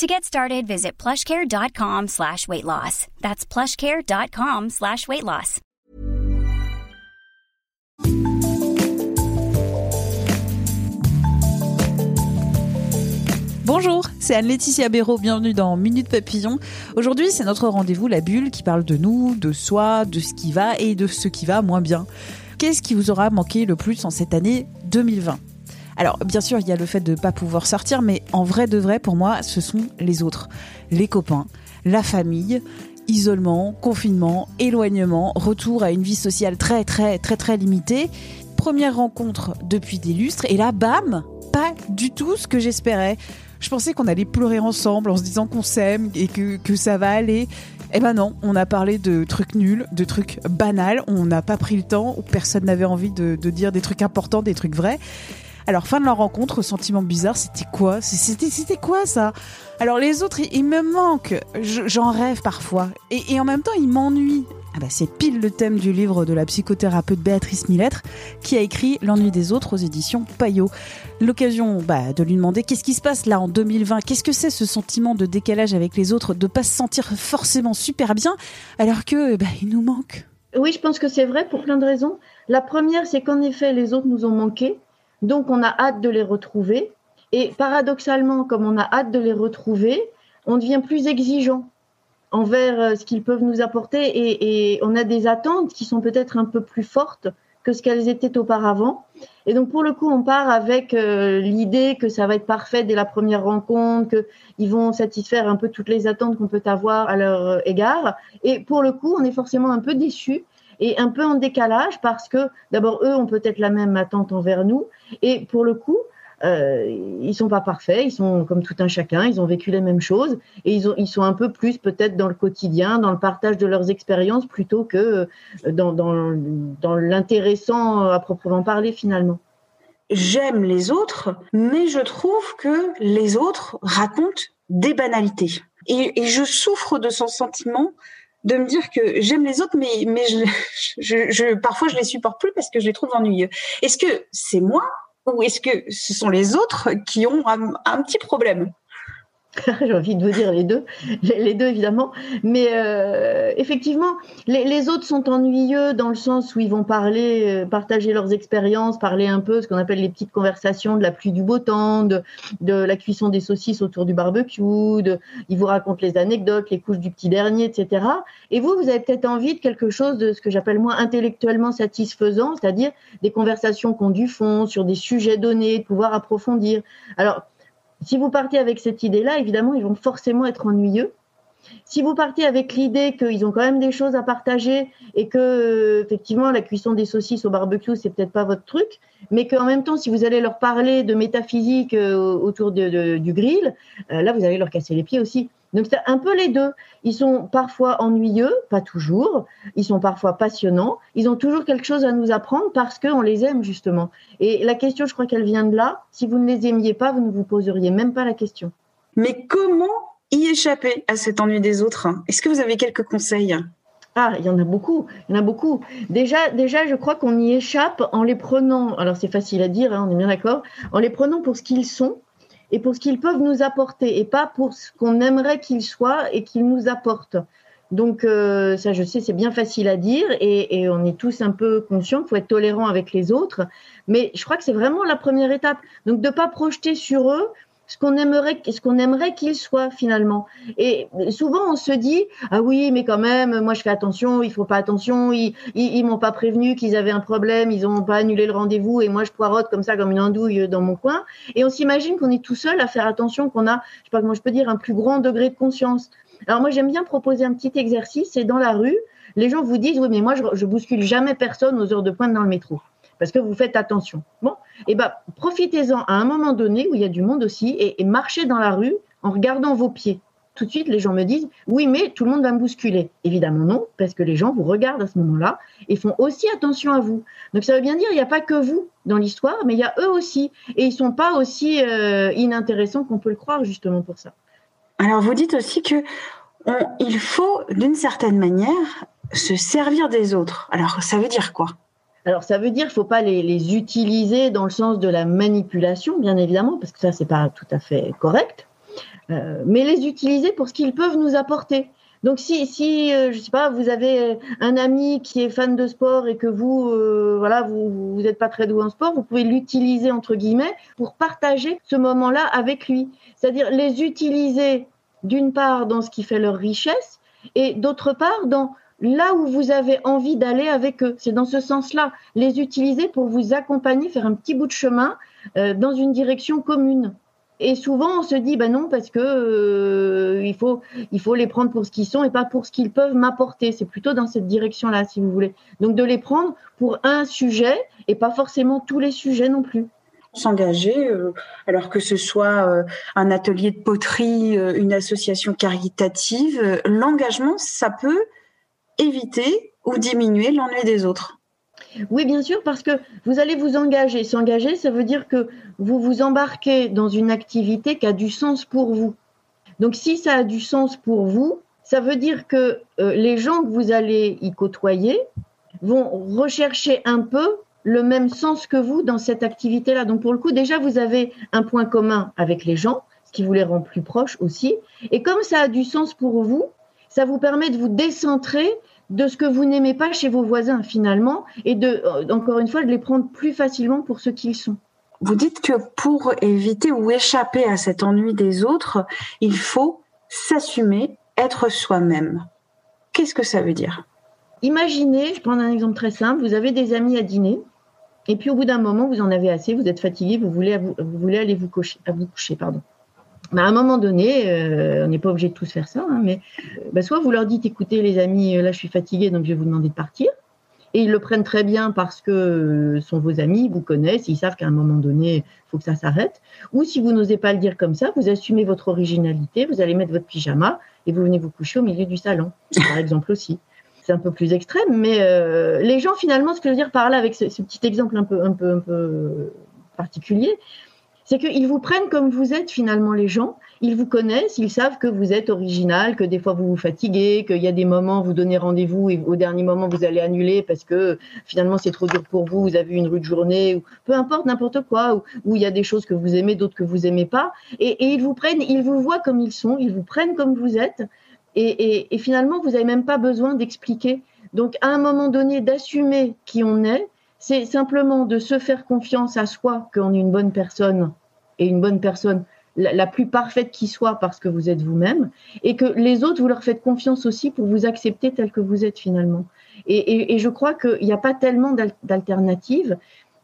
To get started, visit plushcare.com slash weight loss. That's plushcare.com slash weight loss. Bonjour, c'est Anne-Laetitia Béraud, bienvenue dans Minute Papillon. Aujourd'hui, c'est notre rendez-vous La Bulle qui parle de nous, de soi, de ce qui va et de ce qui va moins bien. Qu'est-ce qui vous aura manqué le plus en cette année 2020 alors, bien sûr, il y a le fait de ne pas pouvoir sortir, mais en vrai de vrai, pour moi, ce sont les autres. Les copains, la famille, isolement, confinement, éloignement, retour à une vie sociale très, très, très, très limitée. Première rencontre depuis des lustres, et là, bam, pas du tout ce que j'espérais. Je pensais qu'on allait pleurer ensemble en se disant qu'on s'aime et que, que ça va aller. Eh ben non, on a parlé de trucs nuls, de trucs banals, on n'a pas pris le temps, personne n'avait envie de dire des trucs importants, des trucs vrais. Alors, fin de leur rencontre, sentiment bizarre, c'était quoi? C'était quoi ça? Alors les autres, ils, me manquent. J'en rêve parfois. Et, en même temps, ils m'ennuient. Ah bah, c'est pile le thème du livre de la psychothérapeute Béatrice Millettre qui a écrit L'ennui des autres aux éditions Payot. L'occasion bah, de lui demander qu'est-ce qui se passe là en 2020 Qu'est-ce que c'est ce sentiment de décalage avec les autres, de pas se sentir forcément super bien alors que bah, il nous manque? Oui, je pense que c'est vrai pour plein de raisons. La première, c'est qu'en effet, les autres nous ont manqué. Donc, on a hâte de les retrouver. Et paradoxalement, comme on a hâte de les retrouver, on devient plus exigeant envers euh, ce qu'ils peuvent nous apporter et, on a des attentes qui sont peut-être un peu plus fortes que ce qu'elles étaient auparavant. Et donc, pour le coup, on part avec euh, l'idée que ça va être parfait dès la première rencontre, qu'ils vont satisfaire un peu toutes les attentes qu'on peut avoir à leur euh, égard. Et pour le coup, on est forcément un peu déçu et un peu en décalage parce que d'abord eux ont peut-être la même attente envers nous et pour le coup euh, ils sont pas parfaits, ils sont comme tout un chacun, ils ont vécu les mêmes choses et ils, ont, ils sont un peu plus peut-être dans le quotidien, dans le partage de leurs expériences plutôt que euh, dans, dans, l'intéressant à proprement parler finalement. J'aime les autres, mais je trouve que les autres racontent des banalités. Et, et je souffre de ce sentiment de me dire que j'aime les autres, mais, mais je, je, parfois je les supporte plus parce que je les trouve ennuyeux. Est-ce que c'est moi ou est-ce que ce sont les autres qui ont un petit problème? J'ai envie de vous dire les deux, les deux évidemment. Mais euh, effectivement, les, autres sont ennuyeux dans le sens où ils vont parler, euh, partager leurs expériences, parler un peu ce qu'on appelle les petites conversations de la pluie du beau temps, de, de la cuisson des saucisses autour du barbecue, de, ils vous racontent les anecdotes, les couches du petit dernier, etc. Et vous, vous avez peut-être envie de quelque chose de ce que j'appelle moi intellectuellement satisfaisant, c'est-à-dire des conversations qui ont du fond sur des sujets donnés, de pouvoir approfondir. Alors, si vous partez avec cette idée-là, évidemment, ils vont forcément être ennuyeux. Si vous partez avec l'idée qu'ils ont quand même des choses à partager et que euh, effectivement la cuisson des saucisses au barbecue c'est peut-être pas votre truc, mais qu'en même temps si vous allez leur parler de métaphysique euh, autour du grill, euh, là vous allez leur casser les pieds aussi. Donc c'est un peu les deux. Ils sont parfois ennuyeux, pas toujours. Ils sont parfois passionnants. Ils ont toujours quelque chose à nous apprendre parce qu'on les aime justement. Et la question, je crois qu'elle vient de là. Si vous ne les aimiez pas, vous ne vous poseriez même pas la question. Mais comment y échapper à cet ennui des autres? Est-ce que vous avez quelques conseils? Ah, il y en a beaucoup, il y en a beaucoup. Déjà, déjà, je crois qu'on y échappe en les prenant. Alors c'est facile à dire, hein, on est bien d'accord. En les prenant pour ce qu'ils sont et pour ce qu'ils peuvent nous apporter et pas pour ce qu'on aimerait qu'ils soient et qu'ils nous apportent. Donc euh, ça, je sais, c'est bien facile à dire et, on est tous un peu conscients qu'il faut être tolérant avec les autres, mais je crois que c'est vraiment la première étape. Donc de pas projeter sur eux ce qu'on aimerait, ce qu'on aimerait qu'il soit finalement. Et souvent on se dit ah oui mais quand même moi je fais attention, il faut pas attention, ils ils, m'ont pas prévenu qu'ils avaient un problème, ils ont pas annulé le rendez-vous et moi je poirote comme ça comme une andouille dans mon coin. Et on s'imagine qu'on est tout seul à faire attention, qu'on a je sais pas comment je peux dire un plus grand degré de conscience. Alors moi j'aime bien proposer un petit exercice, c'est dans la rue, les gens vous disent oui mais moi je, je bouscule jamais personne aux heures de pointe dans le métro parce que vous faites attention. Bon, et eh ben profitez-en à un moment donné où il y a du monde aussi et, marchez dans la rue en regardant vos pieds. tout de suite, les gens me disent oui, mais tout le monde va me bousculer. Évidemment non, parce que les gens vous regardent à ce moment-là et font aussi attention à vous. Donc ça veut bien dire il n'y a pas que vous dans l'histoire, mais il y a eux aussi. Et ils sont pas aussi euh, inintéressants qu'on peut le croire justement pour ça. Alors vous dites aussi que il faut d'une certaine manière se servir des autres. Alors ça veut dire quoi? Alors ça veut dire qu'il ne faut pas les, utiliser dans le sens de la manipulation, bien évidemment, parce que ça c'est pas tout à fait correct. Euh, mais les utiliser pour ce qu'ils peuvent nous apporter. Donc si, si euh, je sais pas, vous avez un ami qui est fan de sport et que vous, euh, voilà, vous vous n'êtes pas très doué en sport, vous pouvez l'utiliser entre guillemets pour partager ce moment-là avec lui. C'est-à-dire les utiliser d'une part dans ce qui fait leur richesse et d'autre part dans là où vous avez envie d'aller avec eux. C'est dans ce sens-là, les utiliser pour vous accompagner, faire un petit bout de chemin dans une direction commune. Et souvent, on se dit, ben non, parce que euh, il, faut, il faut les prendre pour ce qu'ils sont et pas pour ce qu'ils peuvent m'apporter. C'est plutôt dans cette direction-là, si vous voulez. Donc, de les prendre pour un sujet et pas forcément tous les sujets non plus. S'engager, euh, alors que ce soit euh, un atelier de poterie, une association caritative, l'engagement, ça peut éviter ou diminuer l'ennui des autres. Oui, bien sûr, parce que vous allez vous engager. S'engager, ça veut dire que vous vous embarquez dans une activité qui a du sens pour vous. Donc, si ça a du sens pour vous, ça veut dire que euh, les gens que vous allez y côtoyer vont rechercher un peu le même sens que vous dans cette activité-là. Donc, pour le coup, déjà, vous avez un point commun avec les gens, ce qui vous les rend plus proches aussi. Et comme ça a du sens pour vous, ça vous permet de vous décentrer de ce que vous n'aimez pas chez vos voisins finalement et de, euh, encore une fois, de les prendre plus facilement pour ce qu'ils sont. Vous dites que pour éviter ou échapper à cet ennui des autres, il faut s'assumer, être soi-même. Qu'est-ce que ça veut dire? Imaginez, je prends un exemple très simple, vous avez des amis à dîner, et puis au bout d'un moment, vous en avez assez, vous êtes fatigué, vous voulez, vous, voulez aller vous coucher, vous coucher. Pardon à un moment donné, euh, on n'est pas obligé de tous faire ça, hein, mais euh, bah, soit vous leur dites, écoutez les amis, euh, là je suis fatigué, donc je vais vous demander de partir. Et ils le prennent très bien parce que ce sont vos amis, ils vous connaissent, ils savent qu'à un moment donné, il faut que ça s'arrête. Ou si vous n'osez pas le dire comme ça, vous assumez votre originalité, vous allez mettre votre pyjama et vous venez vous coucher au milieu du salon, par exemple aussi. C'est un peu plus extrême, mais les gens finalement, ce que je veux dire par là, avec ce, ce petit exemple un peu, un peu, un peu particulier, c'est qu'ils vous prennent comme vous êtes finalement les gens. Ils vous connaissent, ils savent que vous êtes original, que des fois vous vous fatiguez, qu'il y a des moments où vous donnez rendez-vous et au dernier moment vous allez annuler parce que finalement c'est trop dur pour vous, vous avez une rude journée ou peu importe n'importe quoi, où, il y a des choses que vous aimez, d'autres que vous aimez pas, et, ils vous prennent, ils vous voient comme ils sont, ils vous prennent comme vous êtes, et finalement vous n'avez même pas besoin d'expliquer. Donc à un moment donné d'assumer qui on est, c'est simplement de se faire confiance à soi qu'on est une bonne personne et une bonne personne la, plus parfaite qui soit parce que vous êtes vous-même, et que les autres, vous leur faites confiance aussi pour vous accepter tel que vous êtes finalement. Et, je crois qu'il n'y a pas tellement d'alternatives.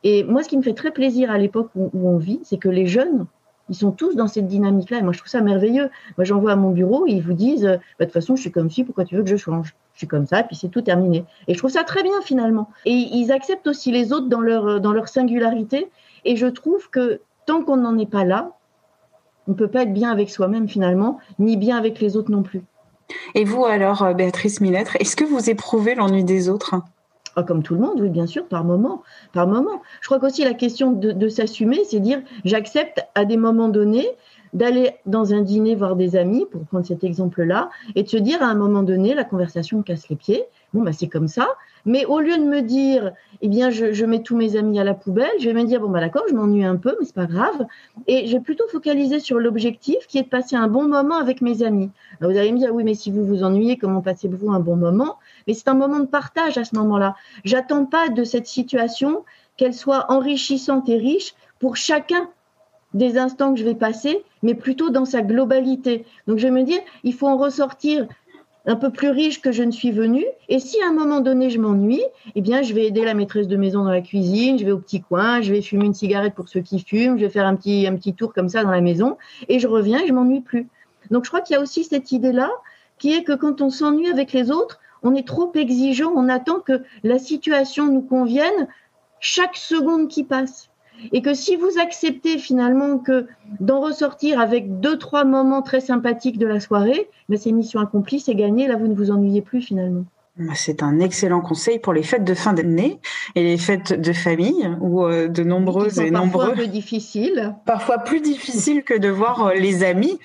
Et moi, ce qui me fait très plaisir à l'époque où, on vit, c'est que les jeunes, ils sont tous dans cette dynamique-là. Et moi, je trouve ça merveilleux. Moi, j'envoie à mon bureau, ils vous disent, bah, de toute façon, je suis comme ci, pourquoi tu veux que je change? Je suis comme ça, et puis c'est tout terminé. Et je trouve ça très bien finalement. Et ils acceptent aussi les autres dans leur, dans leur singularité. Et je trouve que tant qu'on n'en est pas là, on ne peut pas être bien avec soi-même finalement, ni bien avec les autres non plus. Et vous alors, euh, Béatrice Millettre, est-ce que vous éprouvez l'ennui des autres? Ah, Comme tout le monde, oui, bien sûr, par moment. Par moment. Je crois qu'aussi la question de, de s'assumer, c'est dire j'accepte à des moments donnés d'aller dans un dîner voir des amis, pour prendre cet exemple-là, et de se dire à un moment donné, la conversation casse les pieds. Bon, bah, c'est comme ça. Mais au lieu de me dire, eh bien, je, mets tous mes amis à la poubelle, je vais me dire, bon, bah, d'accord, je m'ennuie un peu, mais c'est pas grave. Et j'ai plutôt focalisé sur l'objectif qui est de passer un bon moment avec mes amis. vous allez me dire, oui, mais si vous vous ennuyez, comment passez-vous un bon moment? Mais c'est un moment de partage à ce moment-là. J'attends pas de cette situation qu'elle soit enrichissante et riche pour chacun des instants que je vais passer, mais plutôt dans sa globalité. Donc je vais me dire, il faut en ressortir un peu plus riche que je ne suis venue. Et si à un moment donné je m'ennuie, eh bien je vais aider la maîtresse de maison dans la cuisine, je vais au petit coin, je vais fumer une cigarette pour ceux qui fument, je vais faire un petit, un petit tour comme ça dans la maison, et je reviens et je m'ennuie plus. Donc je crois qu'il y a aussi cette idée-là, qui est que quand on s'ennuie avec les autres, on est trop exigeant, on attend que la situation nous convienne chaque seconde qui passe. Et que si vous acceptez finalement que d'en ressortir avec deux trois moments très sympathiques de la soirée, ben c'est mission accomplie, c'est gagné. Là, vous ne vous ennuyez plus finalement. Bah, c'est un excellent conseil pour les fêtes de fin d'année et les fêtes de famille ou euh, de nombreuses et nombreux. Parfois difficiles. Parfois plus difficiles que de voir euh, les amis.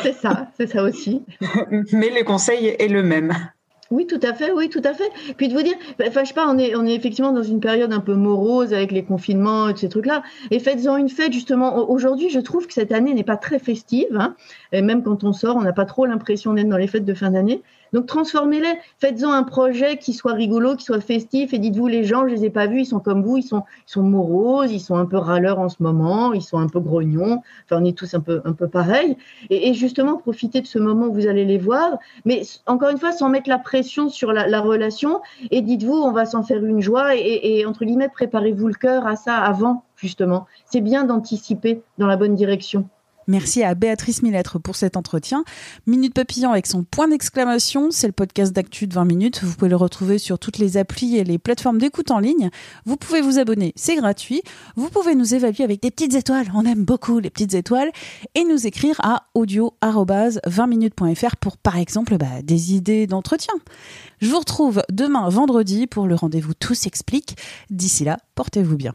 C'est ça, c'est ça aussi. Mais le conseil est le même. Oui, tout à fait, oui, tout à fait. Puis de vous dire, bah, sais pas, on est, on est effectivement dans une période un peu morose avec les confinements et ces trucs-là. Et faites-en une fête, justement. Aujourd'hui, je trouve que cette année n'est pas très festive. Hein. Et même quand on sort, on n'a pas trop l'impression d'être dans les fêtes de fin d'année. Donc transformez-les, faites-en un projet qui soit rigolo, qui soit festif, et dites-vous les gens, je les ai pas vus, ils sont comme vous, ils sont, ils moroses, ils sont un peu râleurs en ce moment, ils sont un peu grognons. Enfin, on est tous un peu, un peu pareils. Et, justement, profitez de ce moment où vous allez les voir, mais encore une fois, sans mettre la pression sur la, relation. Et dites-vous, on va s'en faire une joie, et, et entre guillemets, préparez-vous le cœur à ça avant, justement. C'est bien d'anticiper dans la bonne direction. Merci à Béatrice Millettre pour cet entretien. Minute Papillon avec son point d'exclamation, c'est le podcast d'actu de 20 minutes. Vous pouvez le retrouver sur toutes les applis et les plateformes d'écoute en ligne. Vous pouvez vous abonner, c'est gratuit. Vous pouvez nous évaluer avec des petites étoiles. On aime beaucoup les petites étoiles. Et nous écrire à audio-20minutes.fr pour, par exemple, bah, des idées d'entretien. Je vous retrouve demain vendredi pour le rendez-vous Tout s'explique. D'ici là, portez-vous bien.